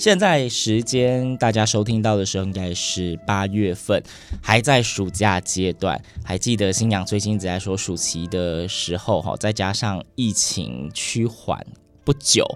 现在时间大家收听到的时候，应该是八月份，还在暑假阶段。还记得新娘最近一直在说暑期的时候，哈，再加上疫情趋缓不久。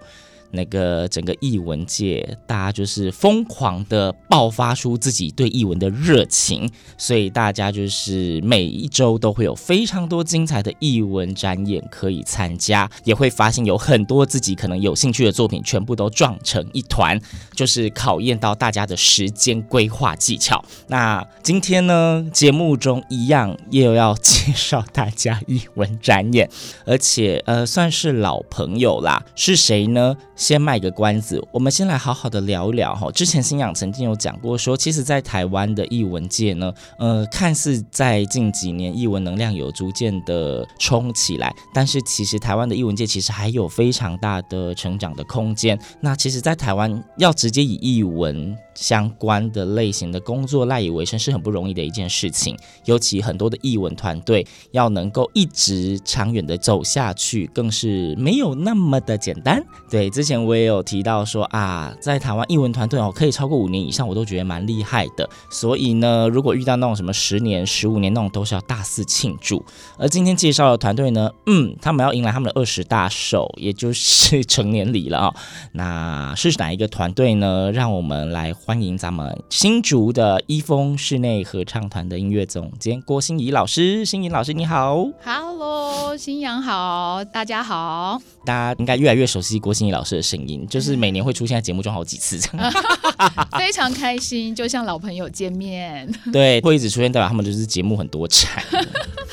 那个整个译文界，大家就是疯狂的爆发出自己对译文的热情，所以大家就是每一周都会有非常多精彩的译文展演可以参加，也会发现有很多自己可能有兴趣的作品，全部都撞成一团，就是考验到大家的时间规划技巧。那今天呢，节目中一样又要介绍大家译文展演，而且呃算是老朋友啦，是谁呢？先卖个关子，我们先来好好的聊一聊哈。之前新阳曾经有讲过说，其实，在台湾的译文界呢，呃，看似在近几年译文能量有逐渐的冲起来，但是其实台湾的译文界其实还有非常大的成长的空间。那其实，在台湾要直接以译文相关的类型的工作赖以为生是很不容易的一件事情，尤其很多的译文团队要能够一直长远的走下去，更是没有那么的简单。对，之前我也有提到说啊，在台湾译文团队哦，可以超过五年以上，我都觉得蛮厉害的。所以呢，如果遇到那种什么十年、十五年那种，都是要大肆庆祝。而今天介绍的团队呢，嗯，他们要迎来他们的二十大寿，也就是 成年礼了啊、那是哪一个团队呢？让我们来欢迎咱们新竹的一峰室内合唱团的音乐总监郭心怡老师。心怡老师，你好。Hello，新阳好，大家好。大家应该越来越熟悉郭心怡老师的声音，就是每年会出现在节目中好几次 非常开心，就像老朋友见面。对，会一直出现，代表他们就是节目很多产。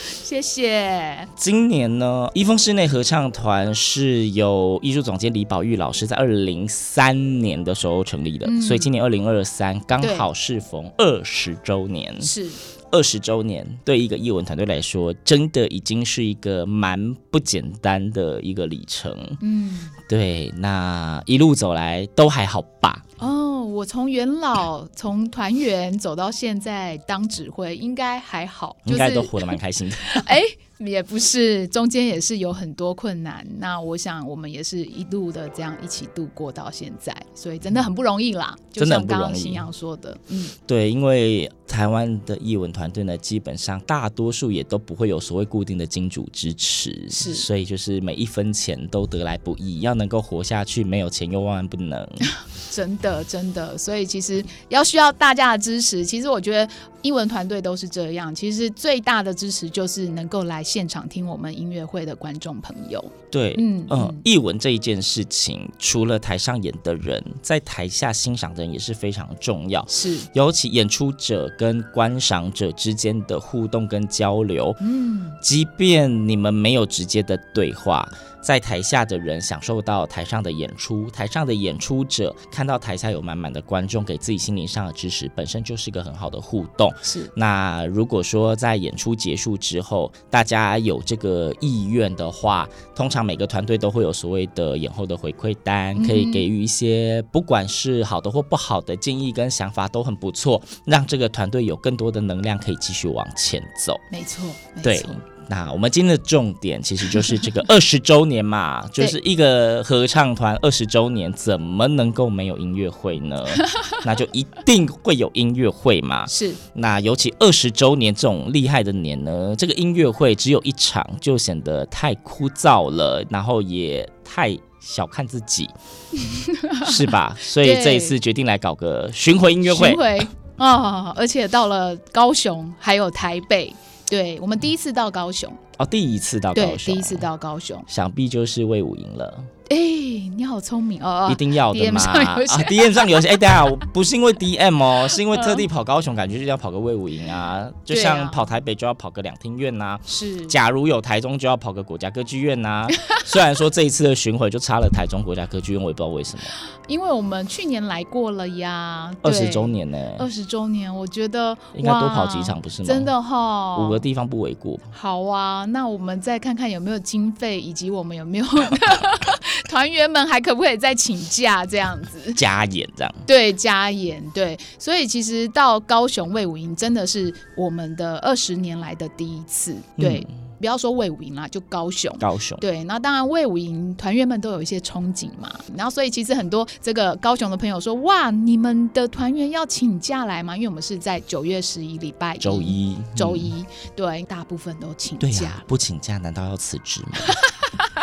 谢谢。今年呢，一峰室内合唱团是由艺术总监李宝玉老师在二零零三年的时候成立的，嗯、所以今年二零二三刚好适逢二十周年。是。二十周年对一个译文团队来说，真的已经是一个蛮不简单的一个里程。嗯，对，那一路走来都还好吧？哦，我从元老从团员走到现在当指挥，应该还好，应该都活得蛮开心的。哎。也不是，中间也是有很多困难。那我想，我们也是一路的这样一起度过到现在，所以真的很不容易啦。真的很不容易。就像刚刚新阳说的，嗯，对，因为台湾的艺文团队呢，基本上大多数也都不会有所谓固定的金主支持，是，所以就是每一分钱都得来不易，要能够活下去，没有钱又万万不能。真的，真的，所以其实要需要大家的支持。其实我觉得艺文团队都是这样，其实最大的支持就是能够来现场听我们音乐会的观众朋友。对，嗯嗯，艺文这一件事情，除了台上演的人，在台下欣赏的人也是非常重要。是，尤其演出者跟观赏者之间的互动跟交流，嗯，即便你们没有直接的对话。在台下的人享受到台上的演出，台上的演出者看到台下有满满的观众给自己心灵上的支持，本身就是一个很好的互动。是。那如果说在演出结束之后，大家有这个意愿的话，通常每个团队都会有所谓的演后的回馈单，可以给予一些不管是好的或不好的建议跟想法都很不错，让这个团队有更多的能量可以继续往前走。没错，没错。对。那我们今天的重点其实就是这个 二十周年嘛，就是一个合唱团二十周年，怎么能够没有音乐会呢？那就一定会有音乐会嘛。是。那尤其二十周年这种厉害的年呢，这个音乐会只有一场就显得太枯燥了，然后也太小看自己，是吧？所以这一次决定来搞个巡回音乐会。巡回哦，而且到了高雄，还有台北，对，我们第一次到高雄。哦，第一次到高雄，对，第一次到高雄，想必就是魏武赢了。哎、欸，你好聪明哦！一定要的嘛 DM 上有写啊！DM 上有些，哎、欸，等下我不是因为 DM 哦，是因为特地跑高雄，感觉就是要跑个卫武营啊，就像跑台北就要跑个两厅院呐、啊。是，假如有台中就要跑个国家歌剧院呐、啊。虽然说这一次的巡回就差了台中国家歌剧院，我也不知道为什么。因为我们去年来过了呀，二十周年呢、欸。二十周年，我觉得应该多跑几场不是吗？真的哈、哦，五个地方不为过。好啊，那我们再看看有没有经费，以及我们有没有 团员们还。可不可以再请假这样子加演这样？对，加演对，所以其实到高雄魏武营真的是我们的二十年来的第一次。对，嗯、不要说魏武营啦，就高雄。高雄对，那当然魏武营团员们都有一些憧憬嘛。然后所以其实很多这个高雄的朋友说：“哇，你们的团员要请假来吗？”因为我们是在九月十一礼拜周一，周一、嗯、对，大部分都请假。对呀、啊，不请假难道要辞职吗？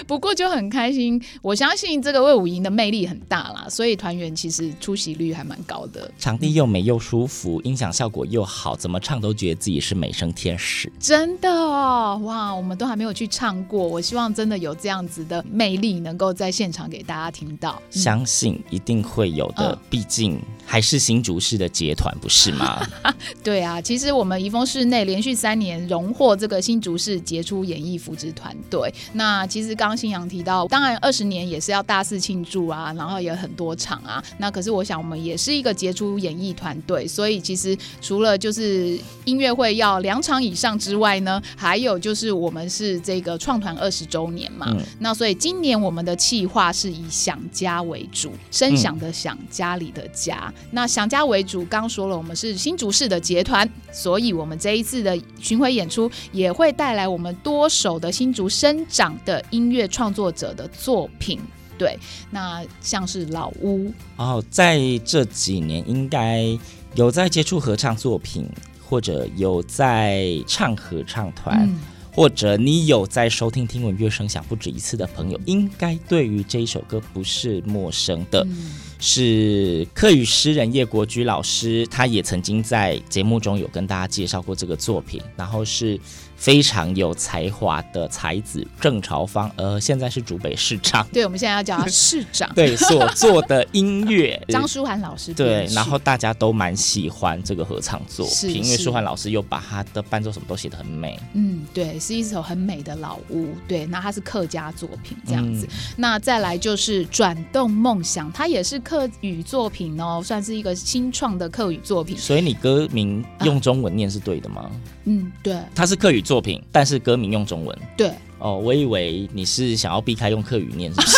不过就很开心，我相信这个魏武营的魅力很大啦，所以团员其实出席率还蛮高的。场地又美又舒服，音响效果又好，怎么唱都觉得自己是美声天使。真的哦，哇，我们都还没有去唱过，我希望真的有这样子的魅力，能够在现场给大家听到。嗯、相信一定会有的，毕竟还是新竹市的结团，不是吗？对啊，其实我们怡丰室内连续三年荣获这个新竹市杰出演艺扶植团队。那其实刚刚新阳提到，当然二十年也是要大肆庆祝啊，然后也很多场啊。那可是我想，我们也是一个杰出演艺团队，所以其实除了就是音乐会要两场以上之外呢，还有就是我们是这个创团二十周年嘛。嗯、那所以今年我们的企划是以想家为主，声响的响，家里的家。嗯、那想家为主，刚说了，我们是新竹市的结团，所以我们这一次的巡回演出也会带来我们多首的新竹生长的音乐创作者的作品，对，那像是老屋。哦，在这几年应该有在接触合唱作品，或者有在唱合唱团，嗯、或者你有在收听听闻乐声响不止一次的朋友，应该对于这一首歌不是陌生的。嗯是客语诗人叶国居老师，他也曾经在节目中有跟大家介绍过这个作品，然后是。非常有才华的才子郑朝芳，呃，现在是竹北市长。对，我们现在要叫他 市长。对，所做的音乐，张舒涵老师。对，然后大家都蛮喜欢这个合唱作品，因为舒涵老师又把他的伴奏什么都写得很美。嗯，对，是一首很美的老屋。对，那它是客家作品这样子。嗯、那再来就是转动梦想，它也是客语作品哦，算是一个新创的客语作品。所以你歌名用中文念是对的吗？啊、嗯，对，它是客语。作品，但是歌名用中文。对，哦，我以为你是想要避开用客语念，是不是？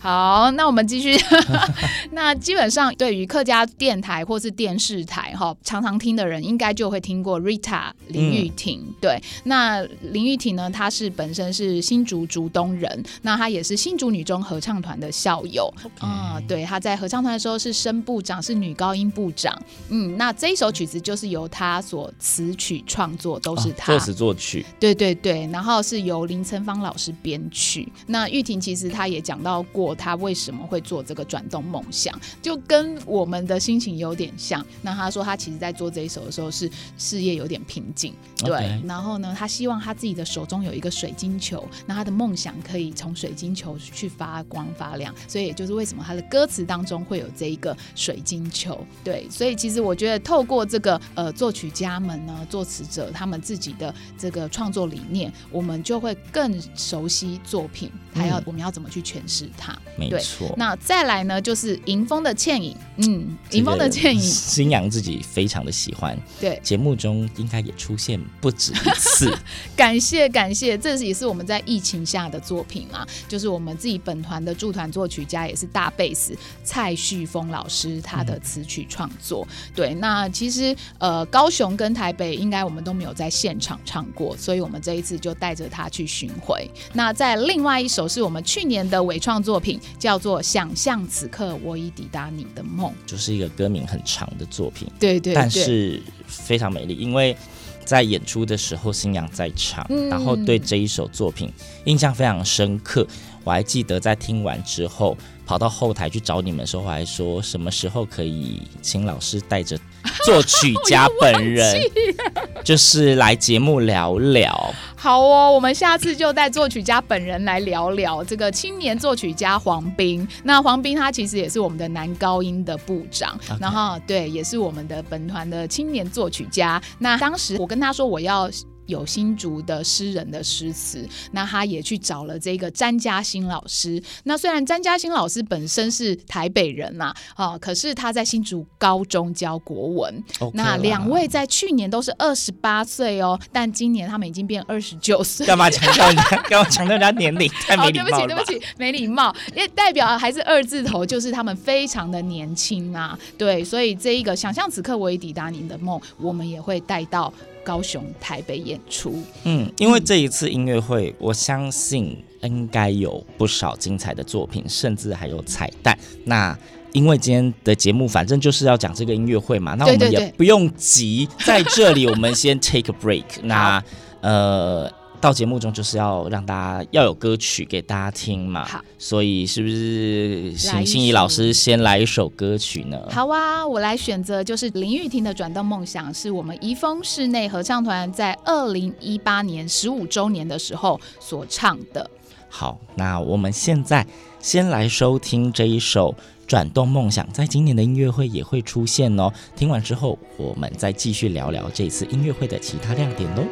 好，那我们继续。那基本上对于客家电台或是电视台哈，常常听的人应该就会听过 Rita 林玉婷。嗯、对，那林玉婷呢，她是本身是新竹竹东人，那她也是新竹女中合唱团的校友啊、嗯。对，她在合唱团的时候是声部长，是女高音部长。嗯，那这一首曲子就是由她所词曲创作，都是她、哦、作词作曲。对对对，然后是由林岑芳老师编曲。那玉婷其实她也讲到过。他为什么会做这个转动梦想，就跟我们的心情有点像。那他说他其实在做这一首的时候是事业有点瓶颈，对。然后呢，他希望他自己的手中有一个水晶球，那他的梦想可以从水晶球去发光发亮。所以也就是为什么他的歌词当中会有这一个水晶球，对。所以其实我觉得透过这个呃作曲家们呢，作词者他们自己的这个创作理念，我们就会更熟悉作品，还要、嗯、我们要怎么去诠释它。没错，那再来呢，就是迎风的倩影，嗯，迎风的倩影，新阳自己非常的喜欢，对，节目中应该也出现不止一次，感谢感谢，这也是我们在疫情下的作品啊，就是我们自己本团的驻团作曲家也是大贝斯蔡旭峰老师他的词曲创作，嗯、对，那其实呃高雄跟台北应该我们都没有在现场唱过，所以我们这一次就带着他去巡回，那在另外一首是我们去年的伪创作品。叫做想象此刻我已抵达你的梦，就是一个歌名很长的作品。对，对对，但是非常美丽，因为在演出的时候，新娘在场，嗯然后对这一首作品印象非常深刻。我还记得在听完之后，跑到后台去找你们的时候，我还说什么时候可以请老师带着 作曲家本人，就是来节目聊聊。好哦，我们下次就带作曲家本人来聊聊这个青年作曲家黄斌。那黄斌他其实也是我们的男高音的部长.然后对，也是我们的本团的青年作曲家。那当时我跟他说我要。有新竹的诗人的诗词，那他也去找了这个詹家新老师。那虽然詹家新老师本身是台北人嘛，啊，可是他在新竹高中教国文。Okay 那两位在去年都是二十八岁哦，但今年他们已经变二十九岁。干嘛强调人家？干嘛强调人家年龄？太没礼貌了。对不起，对不起，没礼貌。因为代表还是二字头，就是他们非常的年轻啊。对，所以这一个想象此刻我已抵达您的梦，我们也会带到。高雄、台北演出，嗯，因为这一次音乐会，我相信应该有不少精彩的作品，甚至还有彩蛋。那因为今天的节目，反正就是要讲这个音乐会嘛，那我们也不用急，在这里我们先 take a break。那呃。到节目中就是要让大家要有歌曲给大家听嘛，好，所以是不是请心怡老师先来一首歌曲呢？好啊，我来选择就是林玉婷的《转动梦想》，是我们怡丰室内合唱团在二零一八年十五周年的时候所唱的。好，那我们现在先来收听这一首《转动梦想》，在今年的音乐会也会出现哦。听完之后，我们再继续聊聊这次音乐会的其他亮点喽。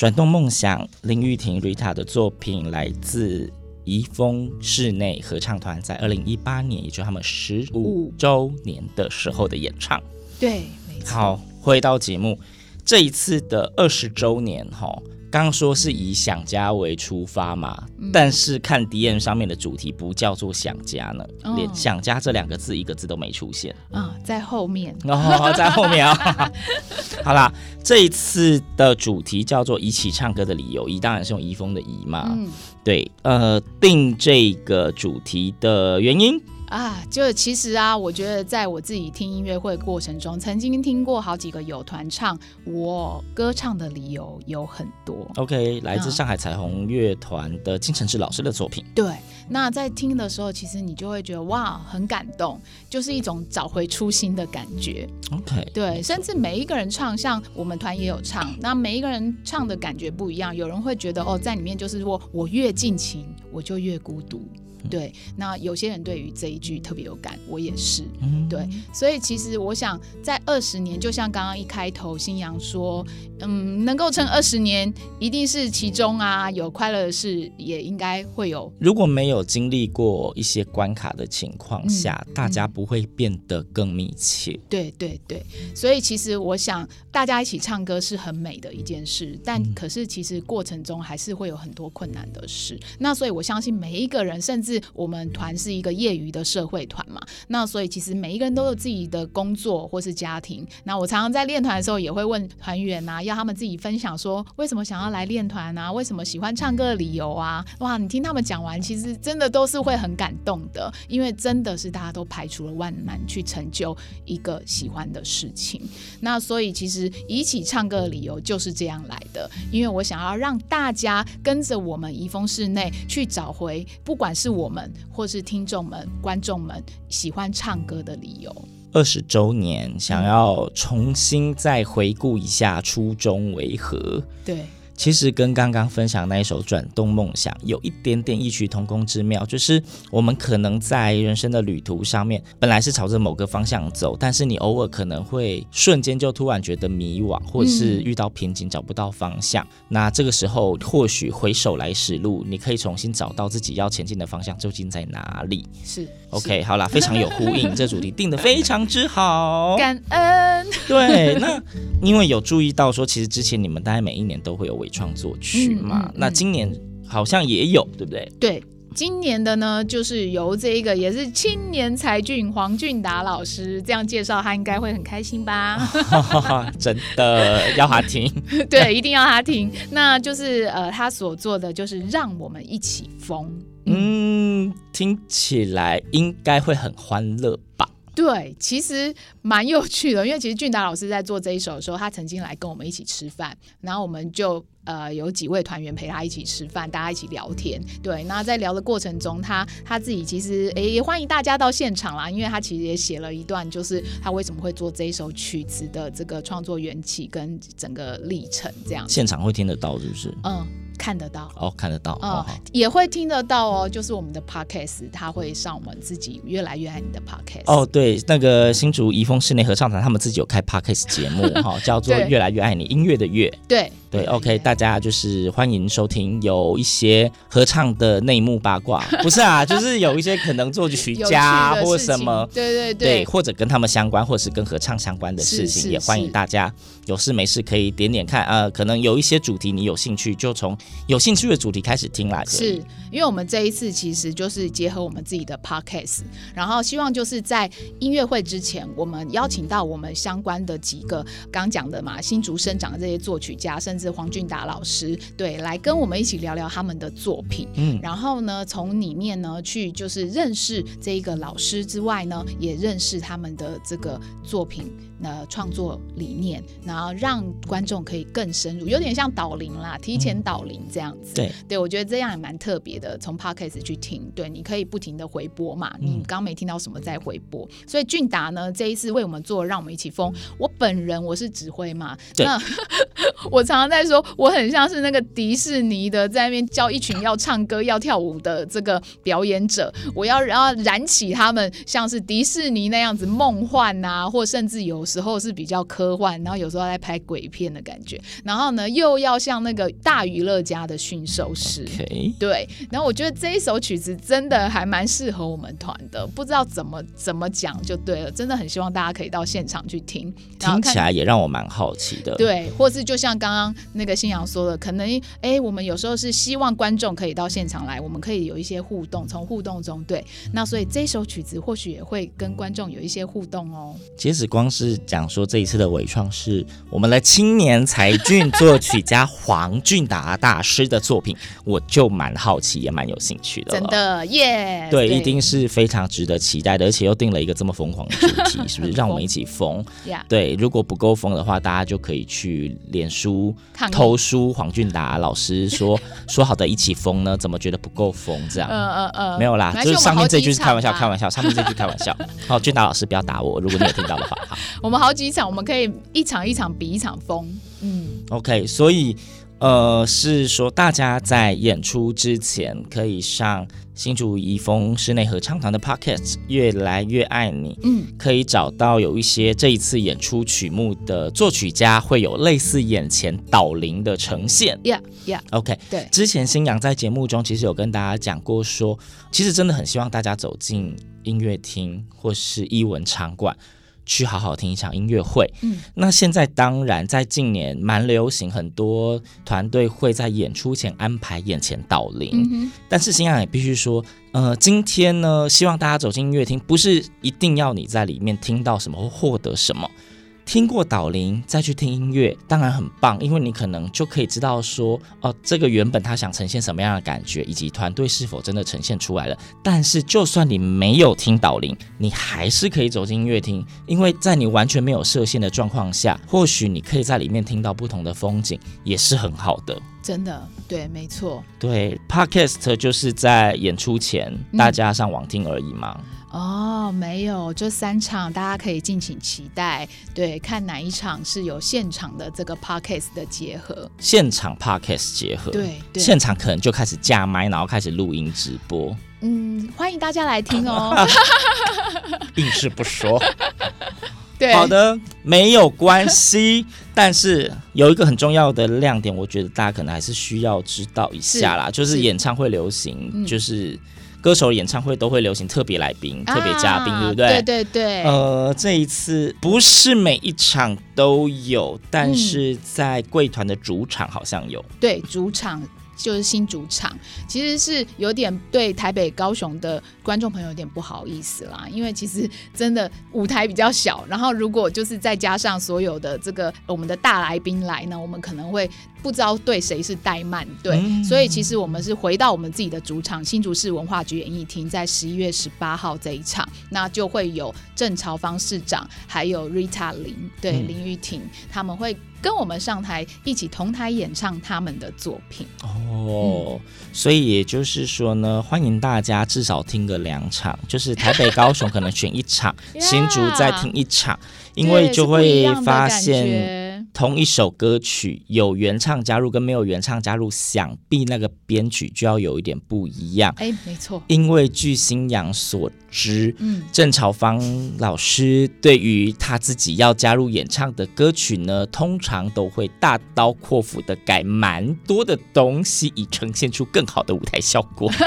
转动梦想，林玉婷 Rita 的作品来自怡丰室内合唱团，在二零一八年，也就是他们十五周年的时候的演唱。对，没错。好，回到节目，这一次的二十周年，哈。刚刚说是以想家为出发嘛，嗯、但是看 D N 上面的主题不叫做想家呢，哦、连想家这两个字一个字都没出现。啊、哦，在后面。哦，在后面啊。好啦，这一次的主题叫做“一起唱歌的理由”，一当然是用怡丰的怡嘛，嗯、对，呃，定这个主题的原因。啊，就其实啊，我觉得在我自己听音乐会过程中，曾经听过好几个有团唱我歌唱的理由有很多。OK，来自上海彩虹乐团的金承志老师的作品。对，那在听的时候，其实你就会觉得哇，很感动，就是一种找回初心的感觉。OK，对，甚至每一个人唱，像我们团也有唱，那每一个人唱的感觉不一样。有人会觉得哦，在里面就是说我越尽情，我就越孤独。对，那有些人对于这一句特别有感，我也是。嗯，对，所以其实我想，在二十年，就像刚刚一开头新阳说，嗯，能够撑二十年，一定是其中啊有快乐的事，也应该会有。如果没有经历过一些关卡的情况下，嗯、大家不会变得更密切。对对对，所以其实我想，大家一起唱歌是很美的一件事，但可是其实过程中还是会有很多困难的事。那所以我相信每一个人，甚至是我们团是一个业余的社会团嘛，那所以其实每一个人都有自己的工作或是家庭。那我常常在练团的时候也会问团员啊，要他们自己分享说为什么想要来练团啊，为什么喜欢唱歌的理由啊。哇，你听他们讲完，其实真的都是会很感动的，因为真的是大家都排除了万难去成就一个喜欢的事情。那所以其实一起唱歌的理由就是这样来的，因为我想要让大家跟着我们怡丰室内去找回，不管是我们或是听众们、观众们喜欢唱歌的理由。二十周年，想要重新再回顾一下初衷为何？对。其实跟刚刚分享那一首《转动梦想》有一点点异曲同工之妙，就是我们可能在人生的旅途上面，本来是朝着某个方向走，但是你偶尔可能会瞬间就突然觉得迷惘，或者是遇到瓶颈找不到方向。嗯、那这个时候，或许回首来时路，你可以重新找到自己要前进的方向究竟在哪里。是，OK，好啦，非常有呼应，这主题定的非常之好，感恩。对，那因为有注意到说，其实之前你们大概每一年都会有为创作曲嘛，那今年好像也有，对不对？对，今年的呢，就是由这一个也是青年才俊黄俊达老师这样介绍，他应该会很开心吧？真的要他听，对，一定要他听。那就是呃，他所做的就是让我们一起疯，嗯，嗯，听起来应该会很欢乐吧？对，其实蛮有趣的，因为其实俊达老师在做这一首的时候，他曾经来跟我们一起吃饭，然后我们就呃有几位团员陪他一起吃饭，大家一起聊天。对，那在聊的过程中，他他自己其实诶也欢迎大家到现场啦，因为他其实也写了一段，就是他为什么会做这一首曲子的这个创作缘起跟整个历程这样。现场会听得到是不是？嗯。看得到哦，看得到，嗯，哦、也会听得到哦。就是我们的 podcast，他会上我们自己越来越爱你的 podcast。哦，对，那个新竹怡丰室内合唱团，他们自己有开 podcast 节目 哈、哦，叫做《越来越爱你》，音乐的乐。对。对，OK，大家就是欢迎收听，有一些合唱的内幕八卦，不是啊，就是有一些可能作曲家 或什么，对对对，对，或者跟他们相关，或者是跟合唱相关的事情，也欢迎大家有事没事可以点点看，呃，可能有一些主题你有兴趣，就从有兴趣的主题开始听啦。是因为我们这一次其实就是结合我们自己的 podcast，然后希望就是在音乐会之前，我们邀请到我们相关的几个刚讲的嘛，新竹生长的这些作曲家，甚至是黄俊达老师，对，来跟我们一起聊聊他们的作品。嗯，然后呢，从里面呢去就是认识这一个老师之外呢，也认识他们的这个作品。呃，创作理念，然后让观众可以更深入，有点像导聆啦，提前导聆这样子。嗯、对，对我觉得这样也蛮特别的。从 Podcast 去听，对，你可以不停的回播嘛。嗯、你刚没听到什么再回播。所以俊达呢，这一次为我们做，让我们一起疯。我本人我是指挥嘛，那 我常常在说，我很像是那个迪士尼的，在那边教一群要唱歌要跳舞的这个表演者。我要要燃起他们，像是迪士尼那样子梦幻啊，或甚至有。时候是比较科幻，然后有时候在拍鬼片的感觉，然后呢又要像那个大娱乐家的驯兽师，Okay. 对，然后我觉得这一首曲子真的还蛮适合我们团的，不知道怎么怎么讲就对了，真的很希望大家可以到现场去听，听起来也让我蛮好奇的，对，或是就像刚刚那个新阳说的，可能哎，我们有时候是希望观众可以到现场来，我们可以有一些互动，从互动中对，那所以这首曲子或许也会跟观众有一些互动哦。其实光是讲说这一次的伪创是我们的青年才俊作曲家黄俊达大师的作品，我就蛮好奇也蛮有兴趣的。真的耶！Yeah, 对，对，一定是非常值得期待的，而且又定了一个这么疯狂的主题，是不是？让我们一起疯。对，如果不够疯的话，大家就可以去脸书投书黄俊达老师说 说好的一起疯呢？怎么觉得不够疯？这样？嗯嗯嗯，没有啦，就是上面这句是开玩笑，开玩笑，上面这句开玩笑。好，俊达老师不要打我，如果你有听到的话，好。我们好几场，我们可以一场一场比一场疯。嗯，OK，所以呃，是说大家在演出之前可以上新竹怡丰室内合唱团的 Pocket 越来越爱你。嗯，可以找到有一些这一次演出曲目的作曲家会有类似眼前导聆的呈现。Yeah Yeah。OK，对。之前新阳在节目中其实有跟大家讲过说，说其实真的很希望大家走进音乐厅或是艺文场馆。去好好听一场音乐会。嗯，那现在当然在近年蛮流行，很多团队会在演出前安排眼前导聆。嗯。但是新阳也必须说，呃，今天呢，希望大家走进音乐厅，不是一定要你在里面听到什么或获得什么。听过导聆再去听音乐，当然很棒，因为你可能就可以知道说，哦，这个原本他想呈现什么样的感觉，以及团队是否真的呈现出来了。但是，就算你没有听导聆，你还是可以走进音乐厅，因为在你完全没有设限的状况下，或许你可以在里面听到不同的风景，也是很好的。真的，对，没错。对，Podcast 就是在演出前大家上网听而已嘛。嗯哦，没有，这三场大家可以敬请期待。对，看哪一场是有现场的这个 podcast 的结合，现场 podcast 结合，对，对，现场可能就开始架麦，然后开始录音直播。嗯，欢迎大家来听哦。硬是不说。对，好的，没有关系。但是有一个很重要的亮点，我觉得大家可能还是需要知道一下啦，是就是演唱会流行，嗯、就是。歌手演唱会都会流行特别来宾、啊、特别嘉宾，对不对？对对对。呃，这一次不是每一场都有，但是在贵团的主场好像有。嗯、对，主场。就是新主场，其实是有点对台北、高雄的观众朋友有点不好意思啦，因为其实真的舞台比较小，然后如果就是再加上所有的这个我们的大来宾来呢，我们可能会不知道对谁是怠慢，对，嗯、所以其实我们是回到我们自己的主场新竹市文化局演艺厅，在十一月十八号这一场，那就会有郑朝芳市长，还有 Rita 林，对、嗯、林玉婷他们会。跟我们上台一起同台演唱他们的作品哦，嗯、所以也就是说呢，欢迎大家至少听个两场，就是台北、高雄可能选一场，新竹再听一场，因为就会发现。同一首歌曲有原唱加入跟没有原唱加入，想必那个编曲就要有一点不一样。哎，没错，因为据新阳所知，嗯，郑朝芳老师对于他自己要加入演唱的歌曲呢，通常都会大刀阔斧的改蛮多的东西，以呈现出更好的舞台效果。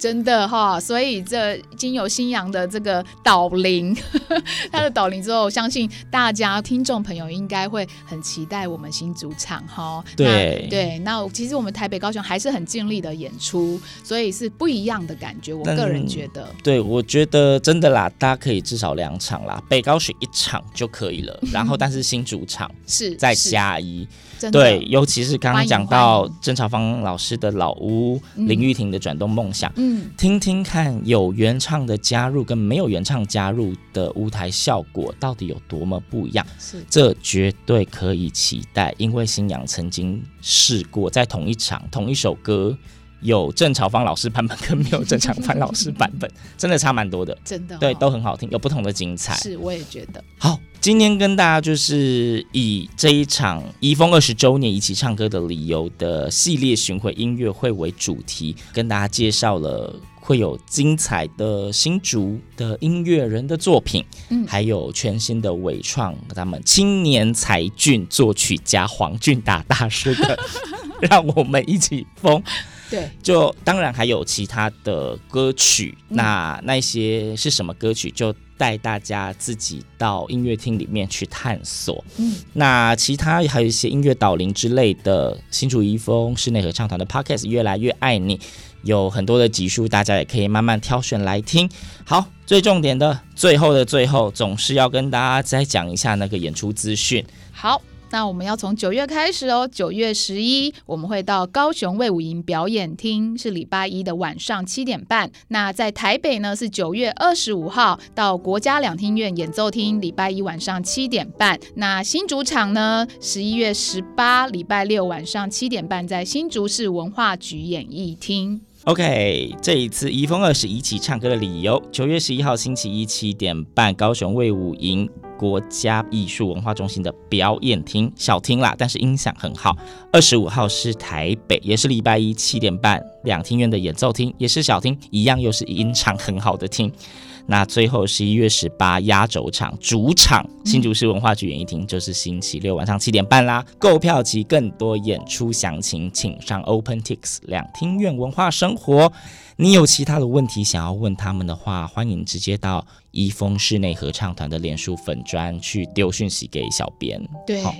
真的哈，所以这经由新阳的这个导聆，他的导灵之后，相信大家听众朋友应该会很期待我们新主场哈。对对，那其实我们台北、高雄还是很尽力的演出，所以是不一样的感觉。我个人觉得，对，我觉得真的啦，大家可以至少两场啦，北高雄一场就可以了。然后，但是新主场是再加一。对，尤其是刚刚讲到郑朝芳老师的老屋，林玉婷的转动梦想，嗯，听听看有原唱的加入跟没有原唱加入的舞台效果到底有多么不一样，是这绝对可以期待，因为新娘曾经试过在同一场同一首歌。有郑朝芳老师版本跟没有郑朝芳老师版本，真的差蛮多的，真的、哦、对，都很好听，有不同的精彩。是，我也觉得。好，今天跟大家就是以这一场宜丰二十周年一起唱歌的理由的系列巡回音乐会为主题，跟大家介绍了会有精彩的新竹的音乐人的作品，嗯，还有全新的伟创，他们青年才俊作曲家黄俊达大师的，让我们一起疯。对，就当然还有其他的歌曲，嗯、那那些是什么歌曲，就带大家自己到音乐厅里面去探索。嗯，那其他还有一些音乐导聆之类的，新竹遗风室内合唱团的 Podcast 越来越爱你，有很多的集数，大家也可以慢慢挑选来听。好，最重点的最后的最后，总是要跟大家再讲一下那个演出资讯。好。那我们要从九月开始哦，九月十一我们会到高雄卫武营表演厅，是礼拜一的晚上七点半。那在台北呢是九月二十五号到国家两厅院演奏厅，礼拜一晚上七点半。那新主场呢，十一月十八礼拜六晚上七点半，在新竹市文化局演艺厅。OK，这一次宜丰二十一起唱歌的理由，九月十一号星期一七点半，高雄卫武营。国家艺术文化中心的表演厅小厅啦，但是音响很好。二十五号是台北，也是礼拜一七点半，两厅院的演奏厅，也是小厅，一样又是音场很好的厅。那最后十一月十八压轴场主场新竹市文化局演艺厅，就是星期六晚上七点半啦。购票及更多演出详情，请上 OpenTix 两厅院文化生活。你有其他的问题想要问他们的话，欢迎直接到怡丰室内合唱团的脸书粉砖去丢讯息给小编。对，好，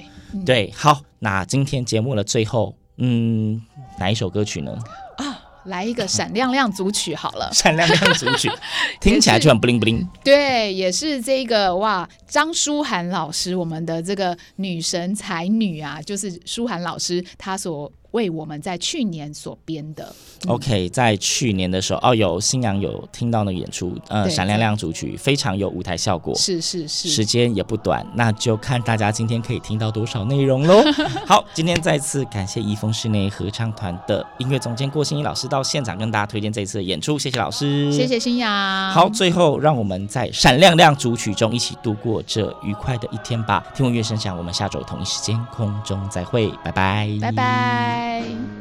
对，好。那今天节目的最后，嗯，哪一首歌曲呢？啊来一个闪亮亮组曲好了，闪亮亮组曲 听起来就很 bling bling。对，也是这个哇，张舒涵老师，我们的这个女神才女啊，就是舒涵老师她所。为我们在去年所编的。OK，在去年的时候，哦，有新娘有听到那个演出，呃，闪亮亮主曲非常有舞台效果，是是是，时间也不短，那就看大家今天可以听到多少内容喽。好，今天再次感谢怡丰室内合唱团的音乐总监郭心怡老师到现场跟大家推荐这一次的演出，谢谢老师，谢谢新阳。好，最后让我们在闪亮亮主曲中一起度过这愉快的一天吧。听闻乐声响，我们下周同一时间空中再会，拜拜拜，拜拜。